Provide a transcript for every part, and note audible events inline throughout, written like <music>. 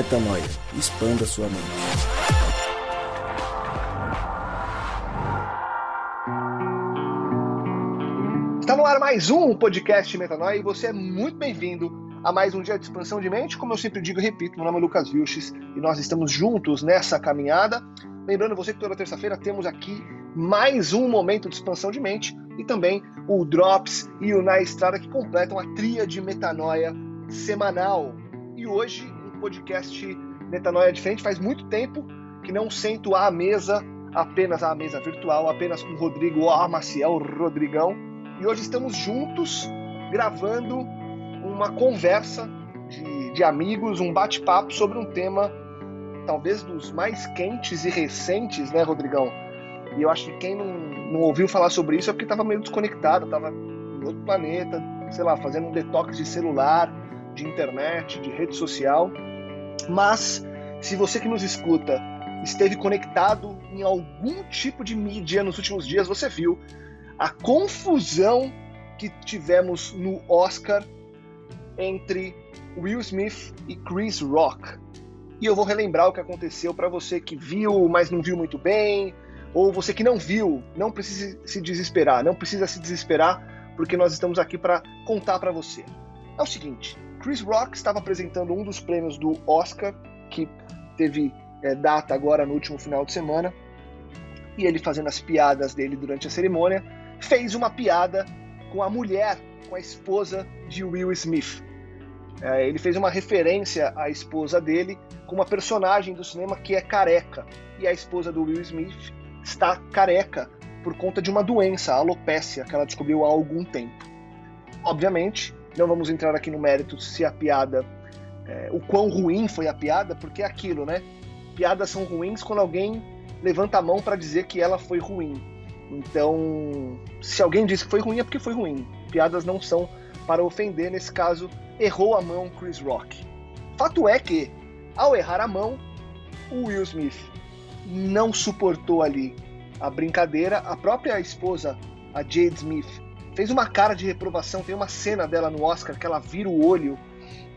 Metanoia. Expanda sua mente. Está no ar mais um podcast Metanoia e você é muito bem-vindo a mais um dia de expansão de mente. Como eu sempre digo e repito, meu nome é Lucas Vilches e nós estamos juntos nessa caminhada. Lembrando você que toda terça-feira temos aqui mais um momento de expansão de mente e também o Drops e o Na Estrada que completam a tria de metanoia semanal. E hoje, podcast metanoia diferente. Faz muito tempo que não sento à mesa, apenas à mesa virtual, apenas com o Rodrigo o Maciel, Rodrigão. E hoje estamos juntos gravando uma conversa de, de amigos, um bate-papo sobre um tema talvez dos mais quentes e recentes, né, Rodrigão? E eu acho que quem não, não ouviu falar sobre isso é porque estava meio desconectado, estava em outro planeta, sei lá, fazendo um detox de celular, de internet, de rede social. Mas se você que nos escuta esteve conectado em algum tipo de mídia nos últimos dias, você viu a confusão que tivemos no Oscar entre Will Smith e Chris Rock. E eu vou relembrar o que aconteceu para você que viu, mas não viu muito bem, ou você que não viu, não precisa se desesperar, não precisa se desesperar, porque nós estamos aqui para contar para você. É o seguinte, Chris Rock estava apresentando um dos prêmios do Oscar, que teve é, data agora no último final de semana, e ele fazendo as piadas dele durante a cerimônia, fez uma piada com a mulher, com a esposa de Will Smith. É, ele fez uma referência à esposa dele com uma personagem do cinema que é careca, e a esposa do Will Smith está careca por conta de uma doença, a alopécia, que ela descobriu há algum tempo. Obviamente, não vamos entrar aqui no mérito se a piada, é, o quão ruim foi a piada, porque é aquilo, né? Piadas são ruins quando alguém levanta a mão para dizer que ela foi ruim. Então, se alguém disse que foi ruim, é porque foi ruim. Piadas não são para ofender, nesse caso, errou a mão Chris Rock. Fato é que, ao errar a mão, o Will Smith não suportou ali a brincadeira. A própria esposa, a Jade Smith, fez uma cara de reprovação. Tem uma cena dela no Oscar que ela vira o olho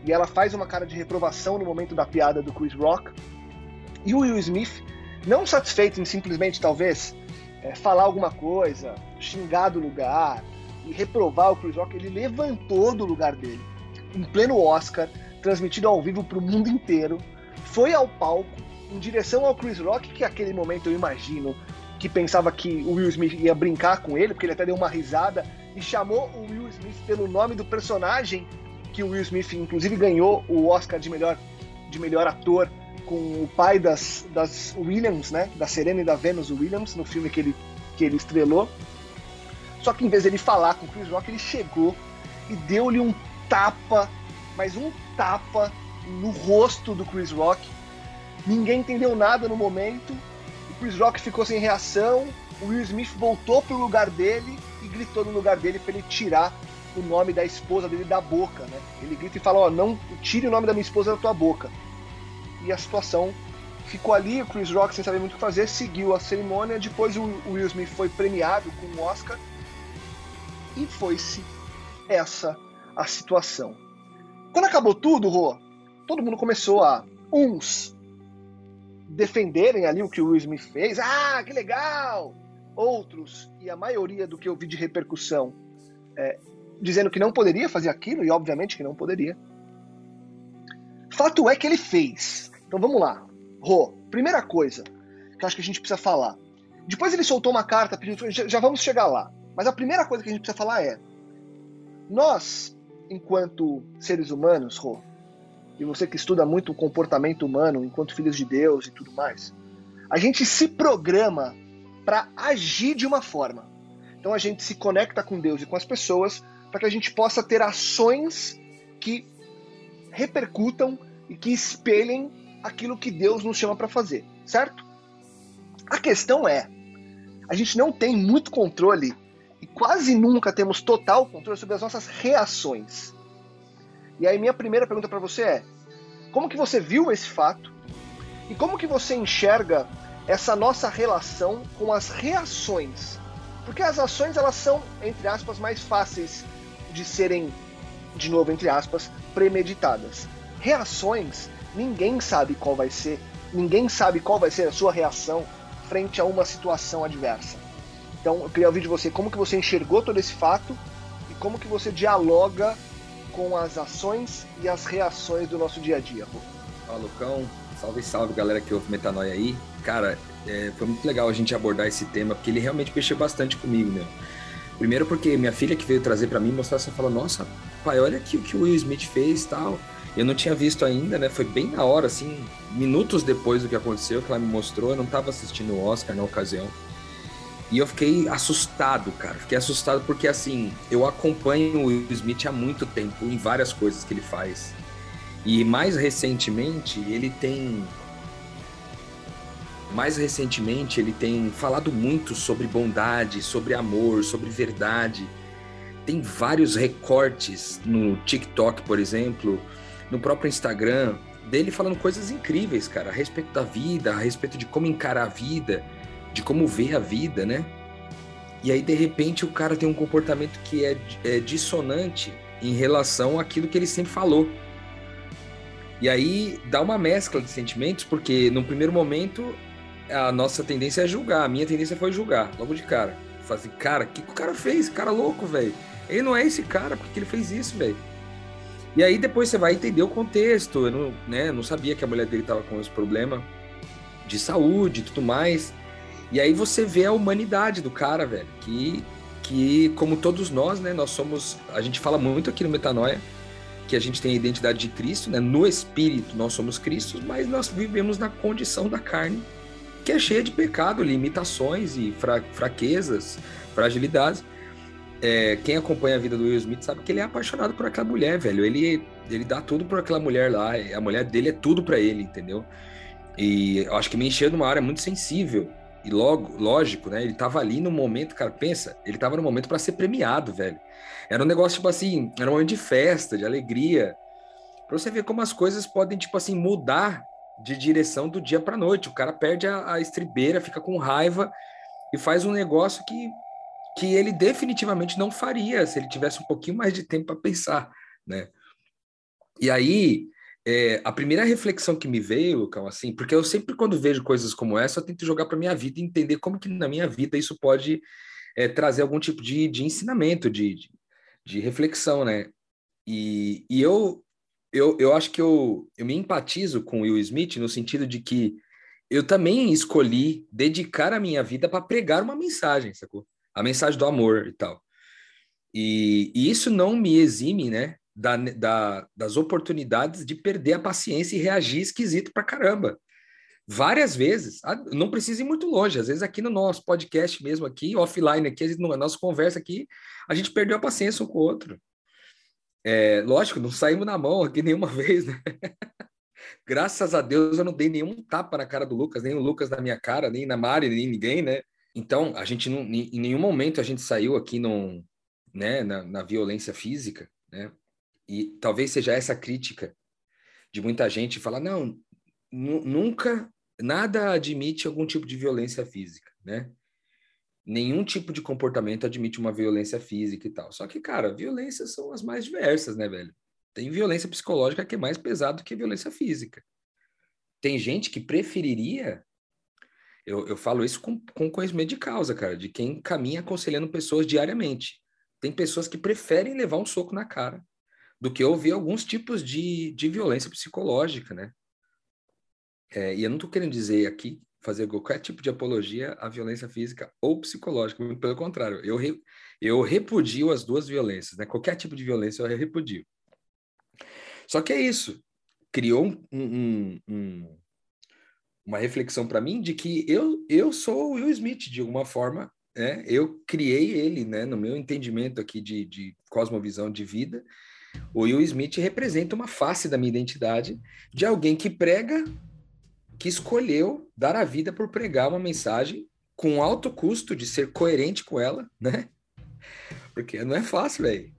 e ela faz uma cara de reprovação no momento da piada do Chris Rock. E o Will Smith, não satisfeito em simplesmente, talvez, é, falar alguma coisa, xingar do lugar e reprovar o Chris Rock, ele levantou do lugar dele, em pleno Oscar, transmitido ao vivo para o mundo inteiro, foi ao palco em direção ao Chris Rock, que naquele momento eu imagino que pensava que o Will Smith ia brincar com ele, porque ele até deu uma risada e chamou o Will Smith pelo nome do personagem que o Will Smith inclusive ganhou o Oscar de melhor de melhor ator com o pai das, das Williams, né, da Serena e da Venus Williams no filme que ele que ele estrelou. Só que em vez dele falar com o Chris Rock, ele chegou e deu-lhe um tapa, mas um tapa no rosto do Chris Rock Ninguém entendeu nada no momento. O Chris Rock ficou sem reação. O Will Smith voltou pro lugar dele gritou no lugar dele para ele tirar o nome da esposa dele da boca, né? Ele grita e fala: "Ó, oh, não tire o nome da minha esposa da tua boca". E a situação ficou ali. O Chris Rock, sem saber muito o que fazer, seguiu a cerimônia. Depois o Will Smith foi premiado com um Oscar e foi-se essa a situação. Quando acabou tudo, Rô, todo mundo começou a uns defenderem ali o que o Will Smith fez. Ah, que legal! Outros, e a maioria do que eu vi de repercussão, é, dizendo que não poderia fazer aquilo, e obviamente que não poderia. Fato é que ele fez. Então vamos lá. Rô, primeira coisa que eu acho que a gente precisa falar. Depois ele soltou uma carta já vamos chegar lá. Mas a primeira coisa que a gente precisa falar é: nós, enquanto seres humanos, Rô, e você que estuda muito o comportamento humano enquanto filhos de Deus e tudo mais, a gente se programa para agir de uma forma. Então a gente se conecta com Deus e com as pessoas para que a gente possa ter ações que repercutam e que espelhem aquilo que Deus nos chama para fazer, certo? A questão é, a gente não tem muito controle e quase nunca temos total controle sobre as nossas reações. E aí minha primeira pergunta para você é: como que você viu esse fato? E como que você enxerga essa nossa relação com as reações? Porque as ações elas são, entre aspas, mais fáceis de serem, de novo, entre aspas, premeditadas. Reações ninguém sabe qual vai ser, ninguém sabe qual vai ser a sua reação frente a uma situação adversa. Então, eu queria ouvir de você como que você enxergou todo esse fato e como que você dialoga com as ações e as reações do nosso dia a dia. Fala, Lucão. Salve, salve, galera que ouve Metanoia aí. Cara, é, foi muito legal a gente abordar esse tema, porque ele realmente mexeu bastante comigo, né? Primeiro porque minha filha que veio trazer para mim mostrar, você falou, nossa, pai, olha aqui o que o Will Smith fez tal. Eu não tinha visto ainda, né? Foi bem na hora, assim, minutos depois do que aconteceu, que ela me mostrou. Eu não estava assistindo o Oscar na ocasião. E eu fiquei assustado, cara. Fiquei assustado porque, assim, eu acompanho o Will Smith há muito tempo em várias coisas que ele faz. E mais recentemente, ele tem. Mais recentemente, ele tem falado muito sobre bondade, sobre amor, sobre verdade. Tem vários recortes no TikTok, por exemplo, no próprio Instagram, dele falando coisas incríveis, cara, a respeito da vida, a respeito de como encarar a vida, de como ver a vida, né? E aí, de repente, o cara tem um comportamento que é, é dissonante em relação àquilo que ele sempre falou. E aí dá uma mescla de sentimentos, porque no primeiro momento a nossa tendência é julgar, a minha tendência foi julgar, logo de cara. Falar assim, cara, o que, que o cara fez? Cara louco, velho. Ele não é esse cara, porque ele fez isso, velho. E aí depois você vai entender o contexto. Eu não, né, não sabia que a mulher dele estava com esse problema de saúde e tudo mais. E aí você vê a humanidade do cara, velho, que, que como todos nós, né, nós somos, a gente fala muito aqui no Metanoia, que a gente tem a identidade de Cristo, né? No espírito nós somos Cristos, mas nós vivemos na condição da carne, que é cheia de pecado, limitações e fra fraquezas, fragilidades é, quem acompanha a vida do Will Smith sabe que ele é apaixonado por aquela mulher, velho. Ele, ele dá tudo por aquela mulher lá. A mulher dele é tudo para ele, entendeu? E eu acho que me encheu numa área muito sensível. E logo, lógico, né? Ele tava ali no momento, cara, pensa, ele tava no momento para ser premiado, velho. Era um negócio, tipo assim, era um momento de festa, de alegria. Pra você ver como as coisas podem, tipo assim, mudar de direção do dia pra noite. O cara perde a, a estribeira, fica com raiva e faz um negócio que que ele definitivamente não faria se ele tivesse um pouquinho mais de tempo para pensar, né? E aí, é, a primeira reflexão que me veio, Lucão, assim, porque eu sempre quando vejo coisas como essa, eu tento jogar para minha vida e entender como que na minha vida isso pode é, trazer algum tipo de, de ensinamento, de, de, de reflexão, né? E, e eu, eu, eu acho que eu, eu me empatizo com Will Smith no sentido de que eu também escolhi dedicar a minha vida para pregar uma mensagem, sacou? a mensagem do amor e tal. E, e isso não me exime, né, da, da, das oportunidades de perder a paciência e reagir esquisito pra caramba. Várias vezes, ah, não precisa ir muito longe, às vezes aqui no nosso podcast mesmo, aqui, offline, aqui, na nossa conversa aqui, a gente perdeu a paciência um com o outro. É, lógico, não saímos na mão aqui <laughs> nenhuma vez, né? <laughs> Graças a Deus eu não dei nenhum tapa na cara do Lucas, nem o Lucas na minha cara, nem na Mari, nem ninguém, né? Então, a gente não, em nenhum momento a gente saiu aqui num, né, na, na violência física, né? E talvez seja essa crítica de muita gente falar, não, nunca, nada admite algum tipo de violência física, né? Nenhum tipo de comportamento admite uma violência física e tal. Só que, cara, violências são as mais diversas, né, velho? Tem violência psicológica que é mais pesada do que violência física. Tem gente que preferiria eu, eu falo isso com, com conhecimento de causa, cara, de quem caminha aconselhando pessoas diariamente. Tem pessoas que preferem levar um soco na cara do que ouvir alguns tipos de, de violência psicológica, né? É, e eu não estou querendo dizer aqui, fazer qualquer tipo de apologia à violência física ou psicológica, pelo contrário, eu, re, eu repudio as duas violências, né? Qualquer tipo de violência eu repudio. Só que é isso, criou um, um, um, uma reflexão para mim de que eu, eu sou o Will Smith, de alguma forma, né? eu criei ele, né, no meu entendimento aqui de, de cosmovisão de vida, o Will Smith representa uma face da minha identidade de alguém que prega, que escolheu dar a vida por pregar uma mensagem com alto custo de ser coerente com ela, né? Porque não é fácil, velho.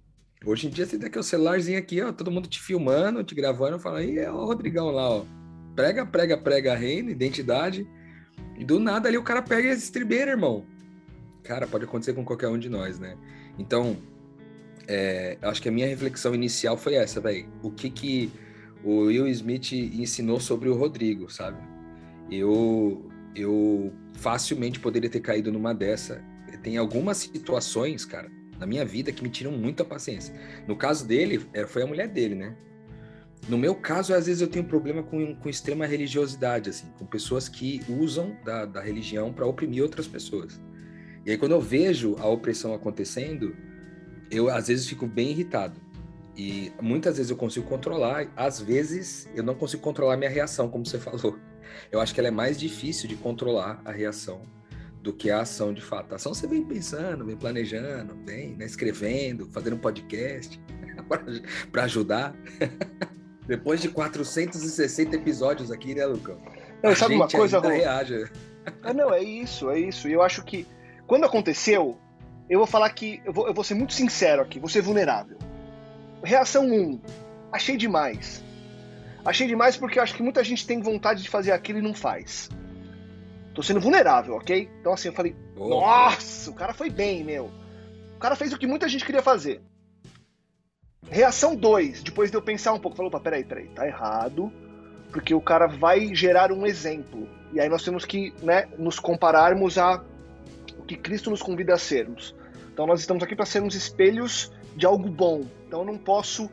Hoje em dia você tem aquele celularzinho aqui, ó, todo mundo te filmando, te gravando, fala, aí é o Rodrigão lá, ó prega, prega, prega a reina, identidade, e do nada ali o cara pega esse estribeira, irmão. Cara, pode acontecer com qualquer um de nós, né? Então, é, acho que a minha reflexão inicial foi essa, velho. O que que o Will Smith ensinou sobre o Rodrigo, sabe? Eu, eu facilmente poderia ter caído numa dessa. Tem algumas situações, cara, na minha vida que me tiram muita paciência. No caso dele, é, foi a mulher dele, né? No meu caso, às vezes eu tenho problema com, com extrema religiosidade, assim, com pessoas que usam da, da religião para oprimir outras pessoas. E aí, quando eu vejo a opressão acontecendo, eu às vezes fico bem irritado. E muitas vezes eu consigo controlar, às vezes eu não consigo controlar a minha reação, como você <laughs> falou. Eu acho que ela é mais difícil de controlar a reação do que a ação de fato. A ação você vem pensando, vem planejando, vem né, escrevendo, fazendo um podcast <laughs> para ajudar. <laughs> Depois de 460 episódios aqui, né, Lucão? Não, sabe uma coisa, Rô? reage. Ah, não, é isso, é isso. E eu acho que quando aconteceu, eu vou falar que. Eu vou, eu vou ser muito sincero aqui, vou ser vulnerável. Reação 1. Achei demais. Achei demais porque eu acho que muita gente tem vontade de fazer aquilo e não faz. Tô sendo vulnerável, ok? Então assim, eu falei, oh, nossa, o cara foi bem, meu. O cara fez o que muita gente queria fazer. Reação 2, depois de eu pensar um pouco, falou, opa, peraí, peraí, tá errado, porque o cara vai gerar um exemplo. E aí nós temos que né, nos compararmos a o que Cristo nos convida a sermos. Então nós estamos aqui para sermos espelhos de algo bom. Então eu não posso,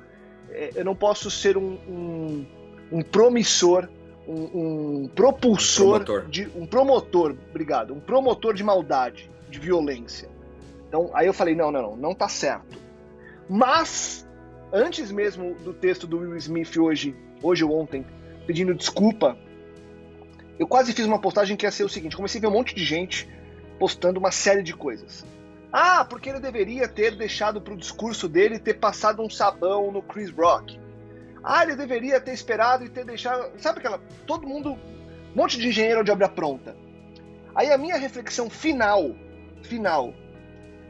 é, eu não posso ser um, um, um promissor, um, um propulsor, um promotor. de um promotor, obrigado, um promotor de maldade, de violência. Então aí eu falei não, não, não, não tá certo. Mas antes mesmo do texto do Will Smith hoje, hoje ou ontem, pedindo desculpa, eu quase fiz uma postagem que ia ser o seguinte: comecei a ver um monte de gente postando uma série de coisas. Ah, porque ele deveria ter deixado para o discurso dele ter passado um sabão no Chris Rock. Ah, ele deveria ter esperado e ter deixado. Sabe aquela. Todo mundo. Um monte de engenheiro de obra pronta. Aí a minha reflexão final, final,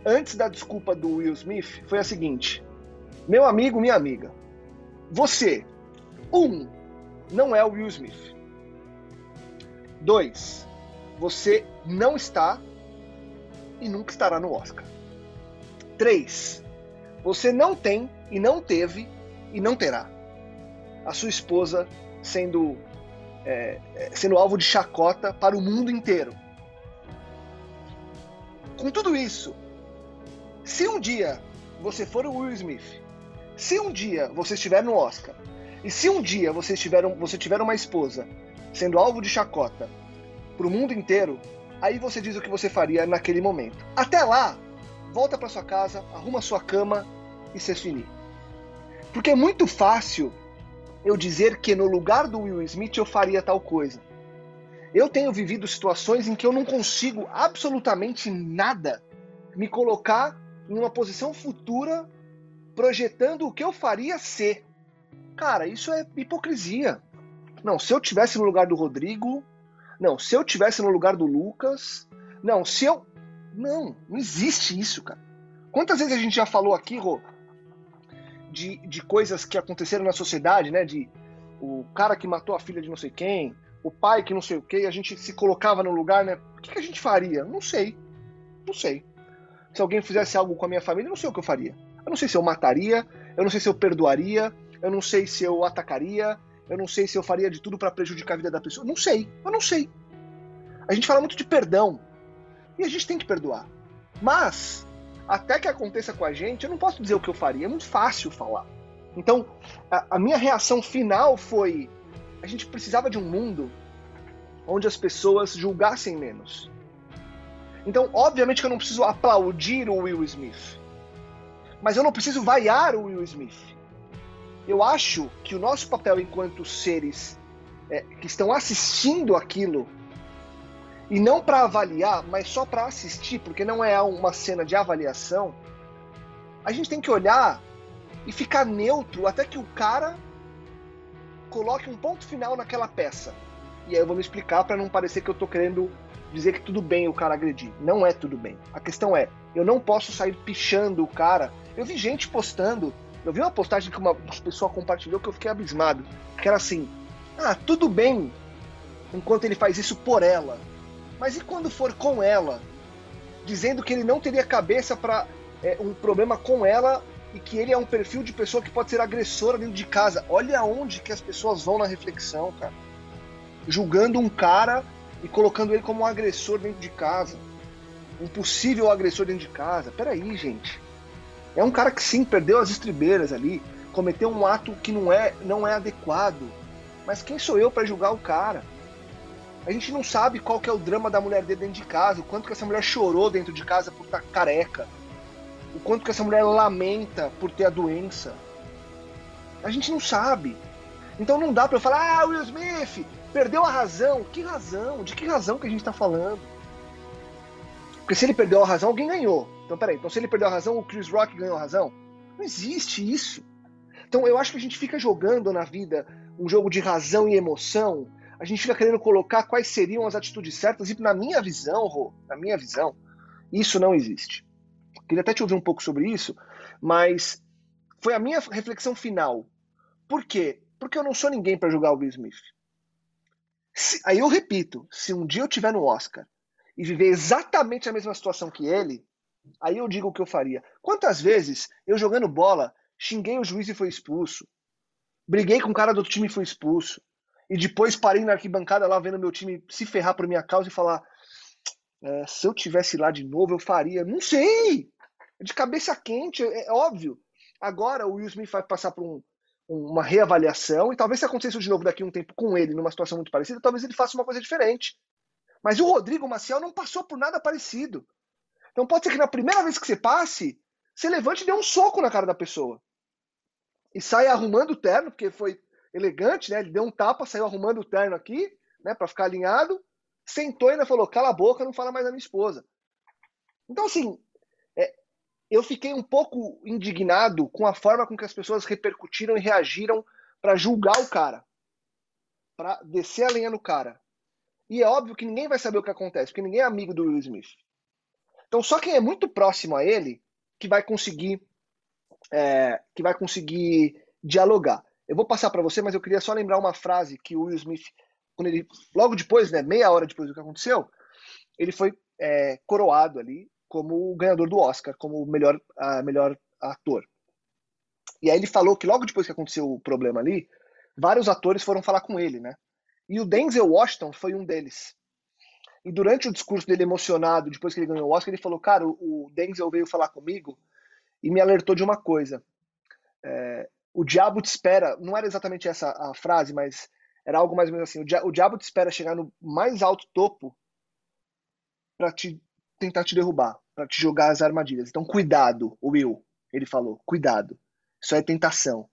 antes da desculpa do Will Smith, foi a seguinte: meu amigo, minha amiga, você, um, não é o Will Smith. Dois, você não está e nunca estará no Oscar. Três, você não tem e não teve e não terá a sua esposa sendo é, é sendo alvo de chacota para o mundo inteiro. Com tudo isso, se um dia você for o Will Smith se um dia você estiver no Oscar e se um dia você tiver, você tiver uma esposa sendo alvo de chacota para o mundo inteiro, aí você diz o que você faria naquele momento. Até lá, volta para sua casa, arruma sua cama e se finir. Porque é muito fácil eu dizer que no lugar do Will Smith eu faria tal coisa. Eu tenho vivido situações em que eu não consigo absolutamente nada me colocar em uma posição futura projetando o que eu faria ser. Cara, isso é hipocrisia. Não, se eu tivesse no lugar do Rodrigo, não, se eu tivesse no lugar do Lucas, não, se eu. Não, não existe isso, cara. Quantas vezes a gente já falou aqui, Rô, de, de coisas que aconteceram na sociedade, né? De o cara que matou a filha de não sei quem, o pai que não sei o que, a gente se colocava no lugar, né? O que, que a gente faria? Não sei. Não sei. Se alguém fizesse algo com a minha família, não sei o que eu faria. Eu não sei se eu mataria, eu não sei se eu perdoaria, eu não sei se eu atacaria, eu não sei se eu faria de tudo para prejudicar a vida da pessoa. Não sei, eu não sei. A gente fala muito de perdão e a gente tem que perdoar. Mas, até que aconteça com a gente, eu não posso dizer o que eu faria, é muito fácil falar. Então, a, a minha reação final foi: a gente precisava de um mundo onde as pessoas julgassem menos. Então, obviamente que eu não preciso aplaudir o Will Smith mas eu não preciso vaiar o Will Smith. Eu acho que o nosso papel enquanto seres é, que estão assistindo aquilo, e não para avaliar, mas só para assistir, porque não é uma cena de avaliação, a gente tem que olhar e ficar neutro até que o cara coloque um ponto final naquela peça. E aí eu vou me explicar para não parecer que eu estou querendo dizer que tudo bem o cara agredir. Não é tudo bem. A questão é, eu não posso sair pichando o cara eu vi gente postando, eu vi uma postagem que uma pessoa compartilhou que eu fiquei abismado, que era assim: "Ah, tudo bem enquanto ele faz isso por ela. Mas e quando for com ela?" Dizendo que ele não teria cabeça para é, um problema com ela e que ele é um perfil de pessoa que pode ser agressora dentro de casa. Olha onde que as pessoas vão na reflexão, cara. Julgando um cara e colocando ele como um agressor dentro de casa. Um possível agressor dentro de casa. Peraí, gente. É um cara que sim, perdeu as estribeiras ali, cometeu um ato que não é, não é adequado. Mas quem sou eu para julgar o cara? A gente não sabe qual que é o drama da mulher dele dentro de casa, o quanto que essa mulher chorou dentro de casa por estar careca, o quanto que essa mulher lamenta por ter a doença. A gente não sabe. Então não dá para eu falar, ah, Will Smith perdeu a razão. Que razão? De que razão que a gente tá falando? Porque se ele perdeu a razão, alguém ganhou. Então peraí, então se ele perdeu a razão, o Chris Rock ganhou a razão? Não existe isso. Então eu acho que a gente fica jogando na vida um jogo de razão e emoção a gente fica querendo colocar quais seriam as atitudes certas, e na minha visão, Rô, na minha visão, isso não existe. Queria até te ouvir um pouco sobre isso, mas foi a minha reflexão final. Por quê? Porque eu não sou ninguém para julgar o Will Smith. Se, aí eu repito, se um dia eu tiver no Oscar e viver exatamente a mesma situação que ele, aí eu digo o que eu faria. Quantas vezes eu jogando bola xinguei o juiz e foi expulso? Briguei com o cara do outro time e foi expulso e depois parei na arquibancada lá vendo meu time se ferrar por minha causa e falar: é, se eu tivesse lá de novo, eu faria. Não sei! De cabeça quente, é, é óbvio. Agora o Will Smith vai passar por um, uma reavaliação e talvez se acontecesse de novo daqui a um tempo com ele, numa situação muito parecida, talvez ele faça uma coisa diferente. Mas o Rodrigo Maciel não passou por nada parecido. Então pode ser que na primeira vez que você passe, você levante e dê um soco na cara da pessoa. E saia arrumando o terno, porque foi elegante, né? Ele deu um tapa, saiu arrumando o terno aqui, né, para ficar alinhado, sentou e ainda falou: "Cala a boca, não fala mais da minha esposa". Então assim, é, eu fiquei um pouco indignado com a forma com que as pessoas repercutiram e reagiram para julgar o cara, para descer a lenha no cara. E é óbvio que ninguém vai saber o que acontece, porque ninguém é amigo do Will Smith. Então só quem é muito próximo a ele que vai conseguir é, que vai conseguir dialogar. Eu vou passar para você, mas eu queria só lembrar uma frase que o Will Smith, quando ele, logo depois, né, meia hora depois do que aconteceu, ele foi é, coroado ali como o ganhador do Oscar, como o melhor, a, melhor ator. E aí ele falou que logo depois que aconteceu o problema ali, vários atores foram falar com ele, né? E o Denzel Washington foi um deles. E durante o discurso dele emocionado, depois que ele ganhou o Oscar, ele falou: Cara, o Denzel veio falar comigo e me alertou de uma coisa. É, o diabo te espera, não era exatamente essa a frase, mas era algo mais ou menos assim, o, dia, o diabo te espera chegar no mais alto topo para te tentar te derrubar, para te jogar as armadilhas. Então cuidado, Will, ele falou, cuidado. Isso é tentação.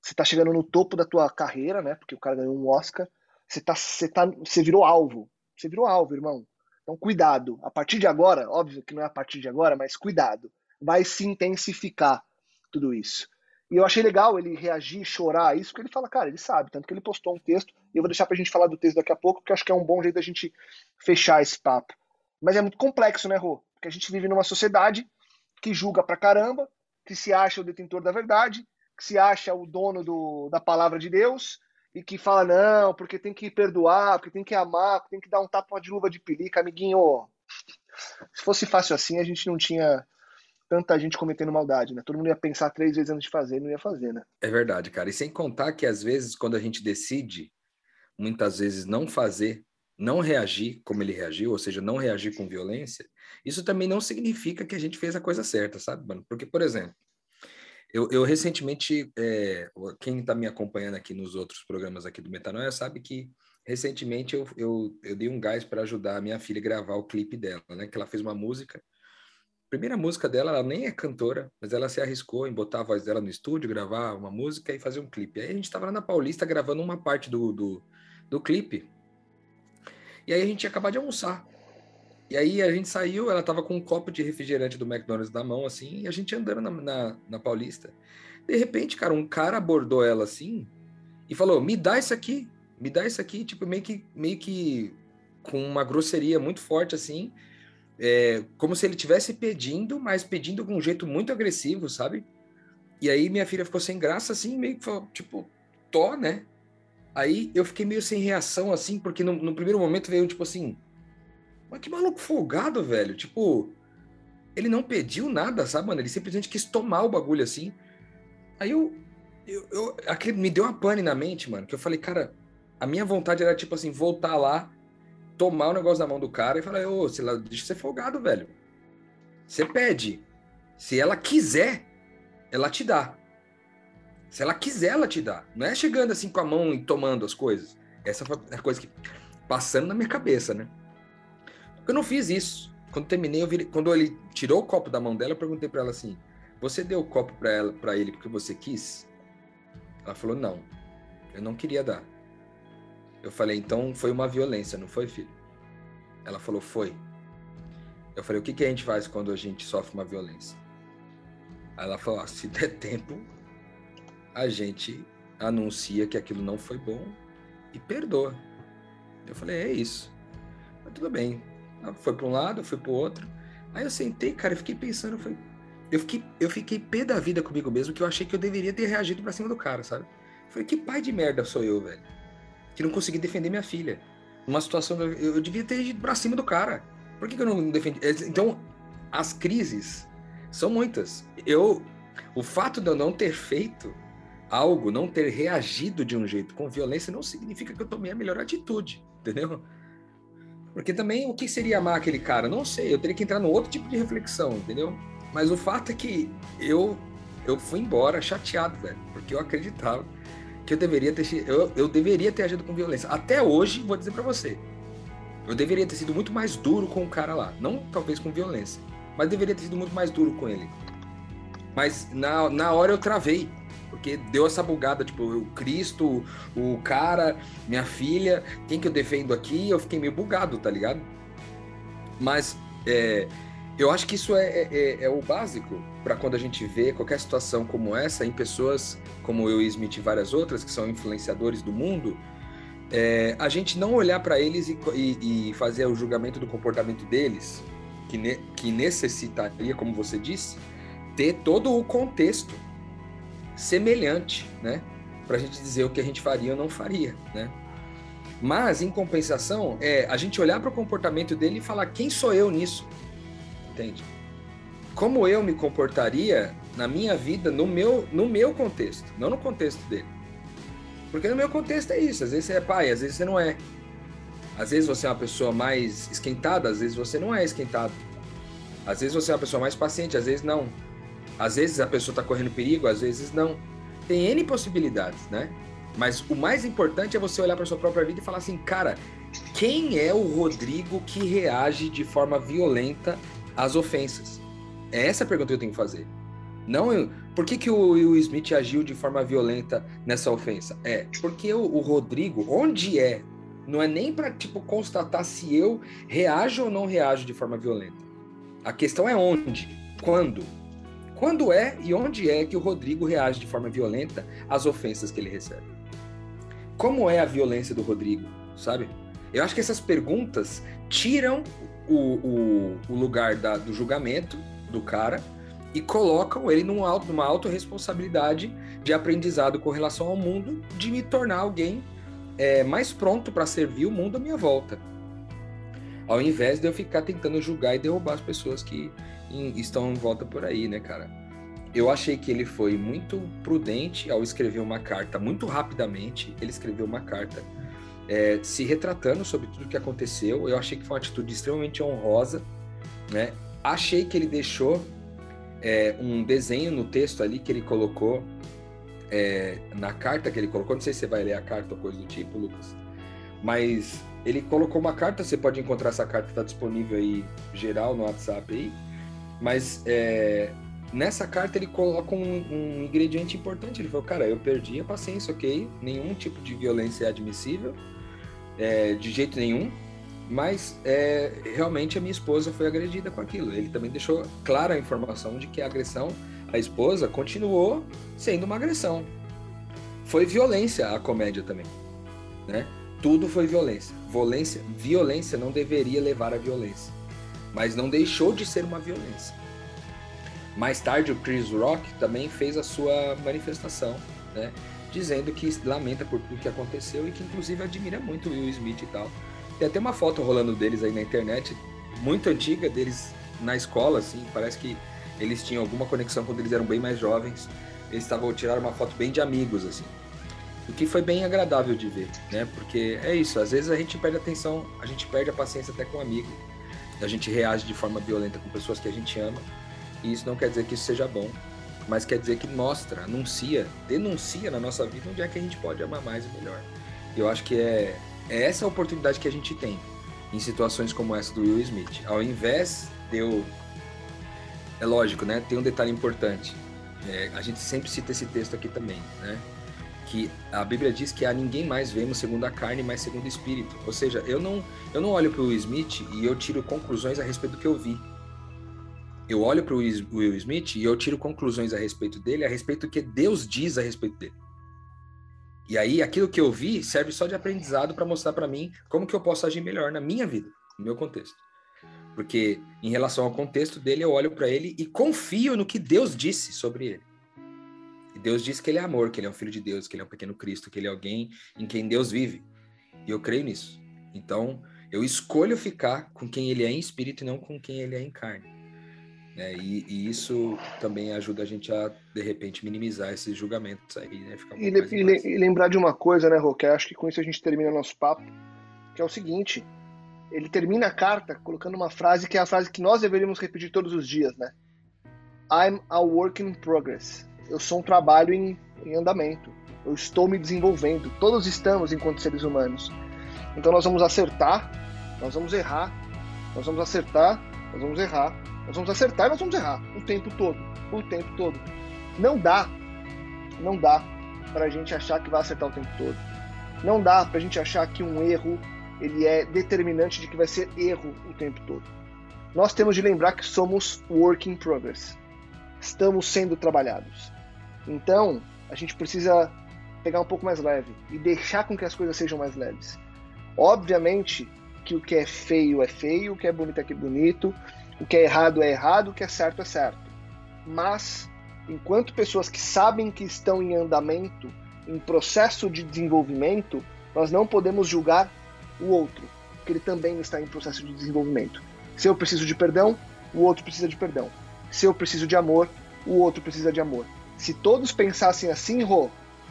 Você tá chegando no topo da tua carreira, né? Porque o cara ganhou um Oscar. Você tá, você tá, você virou alvo. Você virou alvo, irmão. Então cuidado. A partir de agora, óbvio que não é a partir de agora, mas cuidado. Vai se intensificar tudo isso. E eu achei legal ele reagir, chorar a isso, porque ele fala, cara, ele sabe, tanto que ele postou um texto, e eu vou deixar pra gente falar do texto daqui a pouco, porque acho que é um bom jeito da gente fechar esse papo. Mas é muito complexo, né, Rô? Porque a gente vive numa sociedade que julga pra caramba, que se acha o detentor da verdade, que se acha o dono do, da palavra de Deus, e que fala, não, porque tem que perdoar, porque tem que amar, porque tem que dar um tapa de luva de pelica, amiguinho. Se fosse fácil assim, a gente não tinha tanta gente cometendo maldade, né? Todo mundo ia pensar três vezes antes de fazer, não ia fazer, né? É verdade, cara. E sem contar que às vezes quando a gente decide, muitas vezes não fazer, não reagir como ele reagiu, ou seja, não reagir com violência, isso também não significa que a gente fez a coisa certa, sabe, mano? Porque, por exemplo, eu, eu recentemente, é, quem está me acompanhando aqui nos outros programas aqui do Metanoia sabe que recentemente eu, eu, eu dei um gás para ajudar a minha filha a gravar o clipe dela, né? Que ela fez uma música primeira música dela, ela nem é cantora, mas ela se arriscou em botar a voz dela no estúdio, gravar uma música e fazer um clipe. Aí a gente estava lá na Paulista gravando uma parte do, do, do clipe. E aí a gente ia acabar de almoçar. E aí a gente saiu, ela estava com um copo de refrigerante do McDonald's na mão, assim, e a gente andando na, na, na Paulista. De repente, cara, um cara abordou ela assim e falou: Me dá isso aqui, me dá isso aqui, tipo, meio que, meio que com uma grosseria muito forte assim é, como se ele tivesse pedindo, mas pedindo com um jeito muito agressivo, sabe? E aí minha filha ficou sem graça, assim, meio que falou, tipo, tó, né? Aí eu fiquei meio sem reação, assim, porque no, no primeiro momento veio, tipo assim, mas que maluco folgado, velho. Tipo, ele não pediu nada, sabe, mano? Ele simplesmente quis tomar o bagulho assim. Aí eu, eu, eu aquele me deu uma pane na mente, mano, que eu falei, cara, a minha vontade era tipo assim, voltar lá, tomar o negócio na mão do cara e falar, ô, sei lá, deixa ser folgado, velho. Você pede. Se ela quiser, ela te dá. Se ela quiser, ela te dá. Não é chegando assim com a mão e tomando as coisas. Essa foi a coisa que passando na minha cabeça, né? Eu não fiz isso. Quando terminei, virei, quando ele tirou o copo da mão dela, eu perguntei para ela assim: "Você deu o copo para ela, para ele porque você quis?" Ela falou: "Não. Eu não queria dar." Eu falei: "Então foi uma violência, não foi, filho?" Ela falou: "Foi." Eu falei: "O que que a gente faz quando a gente sofre uma violência?" Ela falou: ah, "Se der <laughs> tempo, a gente anuncia que aquilo não foi bom e perdoa." Eu falei: "É isso." Mas tudo bem. Foi para um lado, foi para o outro. Aí eu sentei, cara, eu fiquei pensando, eu eu fiquei, eu fiquei pé da vida comigo mesmo, que eu achei que eu deveria ter reagido para cima do cara, sabe? Falei, que pai de merda sou eu, velho? Que não consegui defender minha filha. Numa situação, eu, eu devia ter ido pra cima do cara. Por que, que eu não defendi? Então, as crises são muitas. Eu, o fato de eu não ter feito algo, não ter reagido de um jeito com violência, não significa que eu tomei a melhor atitude, entendeu? Porque também o que seria amar aquele cara? Não sei, eu teria que entrar num outro tipo de reflexão, entendeu? Mas o fato é que eu eu fui embora chateado, velho, porque eu acreditava que eu deveria ter eu, eu deveria ter agido com violência. Até hoje, vou dizer para você, eu deveria ter sido muito mais duro com o cara lá, não talvez com violência, mas deveria ter sido muito mais duro com ele. Mas na, na hora eu travei, porque deu essa bugada, tipo, o Cristo, o cara, minha filha, quem que eu defendo aqui? Eu fiquei meio bugado, tá ligado? Mas é, eu acho que isso é, é, é, é o básico para quando a gente vê qualquer situação como essa em pessoas como eu, Smith e várias outras que são influenciadores do mundo, é, a gente não olhar para eles e, e, e, fazer o julgamento do comportamento deles, que, ne, que necessitaria, como você disse, ter todo o contexto semelhante, né? Para a gente dizer o que a gente faria ou não faria, né? Mas, em compensação, é a gente olhar para o comportamento dele e falar quem sou eu nisso, entende? Como eu me comportaria na minha vida, no meu, no meu contexto, não no contexto dele. Porque no meu contexto é isso, às vezes você é pai, às vezes você não é. Às vezes você é uma pessoa mais esquentada, às vezes você não é esquentado. Às vezes você é uma pessoa mais paciente, às vezes não. Às vezes a pessoa está correndo perigo, às vezes não. Tem N possibilidades, né? Mas o mais importante é você olhar para sua própria vida e falar assim, cara, quem é o Rodrigo que reage de forma violenta às ofensas? É essa a pergunta que eu tenho que fazer. Não, por que, que o Will Smith agiu de forma violenta nessa ofensa? É, porque o, o Rodrigo, onde é? Não é nem para tipo constatar se eu reajo ou não reajo de forma violenta. A questão é onde, quando, quando é e onde é que o Rodrigo reage de forma violenta às ofensas que ele recebe? Como é a violência do Rodrigo, sabe? Eu acho que essas perguntas tiram o, o, o lugar da, do julgamento do cara e colocam ele num auto, numa autorresponsabilidade de aprendizado com relação ao mundo, de me tornar alguém é, mais pronto para servir o mundo à minha volta. Ao invés de eu ficar tentando julgar e derrubar as pessoas que em, estão em volta por aí, né, cara? Eu achei que ele foi muito prudente ao escrever uma carta muito rapidamente. Ele escreveu uma carta é, se retratando sobre tudo o que aconteceu. Eu achei que foi uma atitude extremamente honrosa, né? Achei que ele deixou é, um desenho no texto ali que ele colocou é, na carta que ele colocou. Não sei se você vai ler a carta ou coisa do tipo, Lucas. Mas ele colocou uma carta. Você pode encontrar essa carta, está disponível aí geral no WhatsApp aí mas é, nessa carta ele coloca um, um, ingrediente importante. Ele falou, cara, eu perdi a paciência, ok? Nenhum tipo de violência é admissível, é, de jeito nenhum. Mas é, realmente a minha esposa foi agredida com aquilo. Ele também deixou clara a informação de que a agressão à esposa continuou sendo uma agressão. Foi violência a comédia também, né? Tudo foi violência. Violência, violência não deveria levar à violência mas não deixou de ser uma violência. Mais tarde, o Chris Rock também fez a sua manifestação, né, dizendo que lamenta por tudo que aconteceu e que, inclusive, admira muito o Will Smith e tal. Tem até uma foto rolando deles aí na internet, muito antiga, deles na escola, assim, parece que eles tinham alguma conexão quando eles eram bem mais jovens. eles estavam tirando uma foto bem de amigos, assim. O que foi bem agradável de ver, né? Porque é isso, às vezes a gente perde atenção, a gente perde a paciência até com um amigo. A gente reage de forma violenta com pessoas que a gente ama. E isso não quer dizer que isso seja bom, mas quer dizer que mostra, anuncia, denuncia na nossa vida onde é que a gente pode amar mais e melhor. Eu acho que é, é essa a oportunidade que a gente tem em situações como essa do Will Smith. Ao invés de eu. É lógico, né? Tem um detalhe importante. É, a gente sempre cita esse texto aqui também, né? Que a Bíblia diz que a ninguém mais vemos segundo a carne, mas segundo o Espírito. Ou seja, eu não, eu não olho para o Smith e eu tiro conclusões a respeito do que eu vi. Eu olho para o Will Smith e eu tiro conclusões a respeito dele, a respeito do que Deus diz a respeito dele. E aí, aquilo que eu vi serve só de aprendizado para mostrar para mim como que eu posso agir melhor na minha vida, no meu contexto. Porque em relação ao contexto dele, eu olho para ele e confio no que Deus disse sobre ele. E Deus diz que ele é amor, que ele é um filho de Deus, que ele é um pequeno Cristo, que ele é alguém em quem Deus vive. E eu creio nisso. Então, eu escolho ficar com quem ele é em espírito e não com quem ele é em carne. É, e, e, isso também ajuda a gente a, de repente, minimizar esses julgamentos aí, né? Um e, e, e, lembrar de uma coisa, né, Rô, que acho que com isso a gente termina nosso papo, que é o seguinte, ele termina a carta colocando uma frase que é a frase que nós deveríamos repetir todos os dias, né? I'm a work in progress. Eu sou um trabalho em, em andamento. Eu estou me desenvolvendo. Todos estamos enquanto seres humanos. Então nós vamos acertar, nós vamos errar, nós vamos acertar, nós vamos errar nós vamos acertar e nós vamos errar o tempo todo, o tempo todo. Não dá, não dá para a gente achar que vai acertar o tempo todo. Não dá para a gente achar que um erro ele é determinante de que vai ser erro o tempo todo. Nós temos de lembrar que somos work in progress. Estamos sendo trabalhados. Então, a gente precisa pegar um pouco mais leve e deixar com que as coisas sejam mais leves. Obviamente que o que é feio é feio, o que é bonito é que é bonito, o que é errado é errado, o que é certo é certo. Mas, enquanto pessoas que sabem que estão em andamento, em processo de desenvolvimento, nós não podemos julgar o outro, porque ele também está em processo de desenvolvimento. Se eu preciso de perdão, o outro precisa de perdão. Se eu preciso de amor, o outro precisa de amor. Se todos pensassem assim, Rô,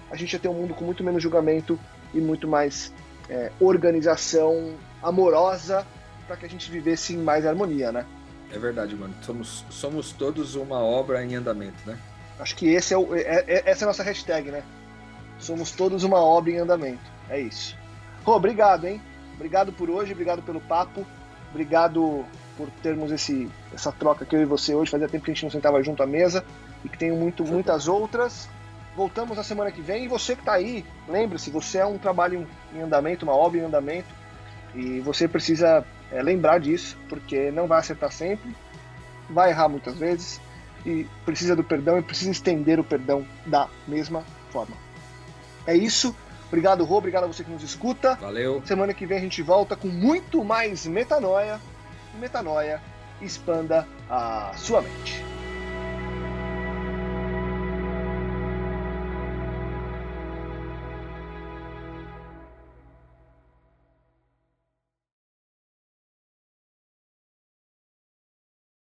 a gente ia ter um mundo com muito menos julgamento e muito mais é, organização amorosa para que a gente vivesse em mais harmonia, né? É verdade, mano. Somos, somos todos uma obra em andamento, né? Acho que esse é, o, é, é essa é a nossa hashtag, né? Somos todos uma obra em andamento. É isso. Rô, obrigado, hein? Obrigado por hoje, obrigado pelo papo, obrigado por termos esse, essa troca que eu e você hoje. Fazia tempo que a gente não sentava junto à mesa e que tem muito, muitas outras. Voltamos na semana que vem. E você que está aí, lembre-se, você é um trabalho em andamento, uma obra em andamento. E você precisa é, lembrar disso, porque não vai acertar sempre, vai errar muitas vezes e precisa do perdão e precisa estender o perdão da mesma forma. É isso. Obrigado, Rô. Obrigado a você que nos escuta. Valeu. Semana que vem a gente volta com muito mais metanoia. Metanoia expanda a sua mente.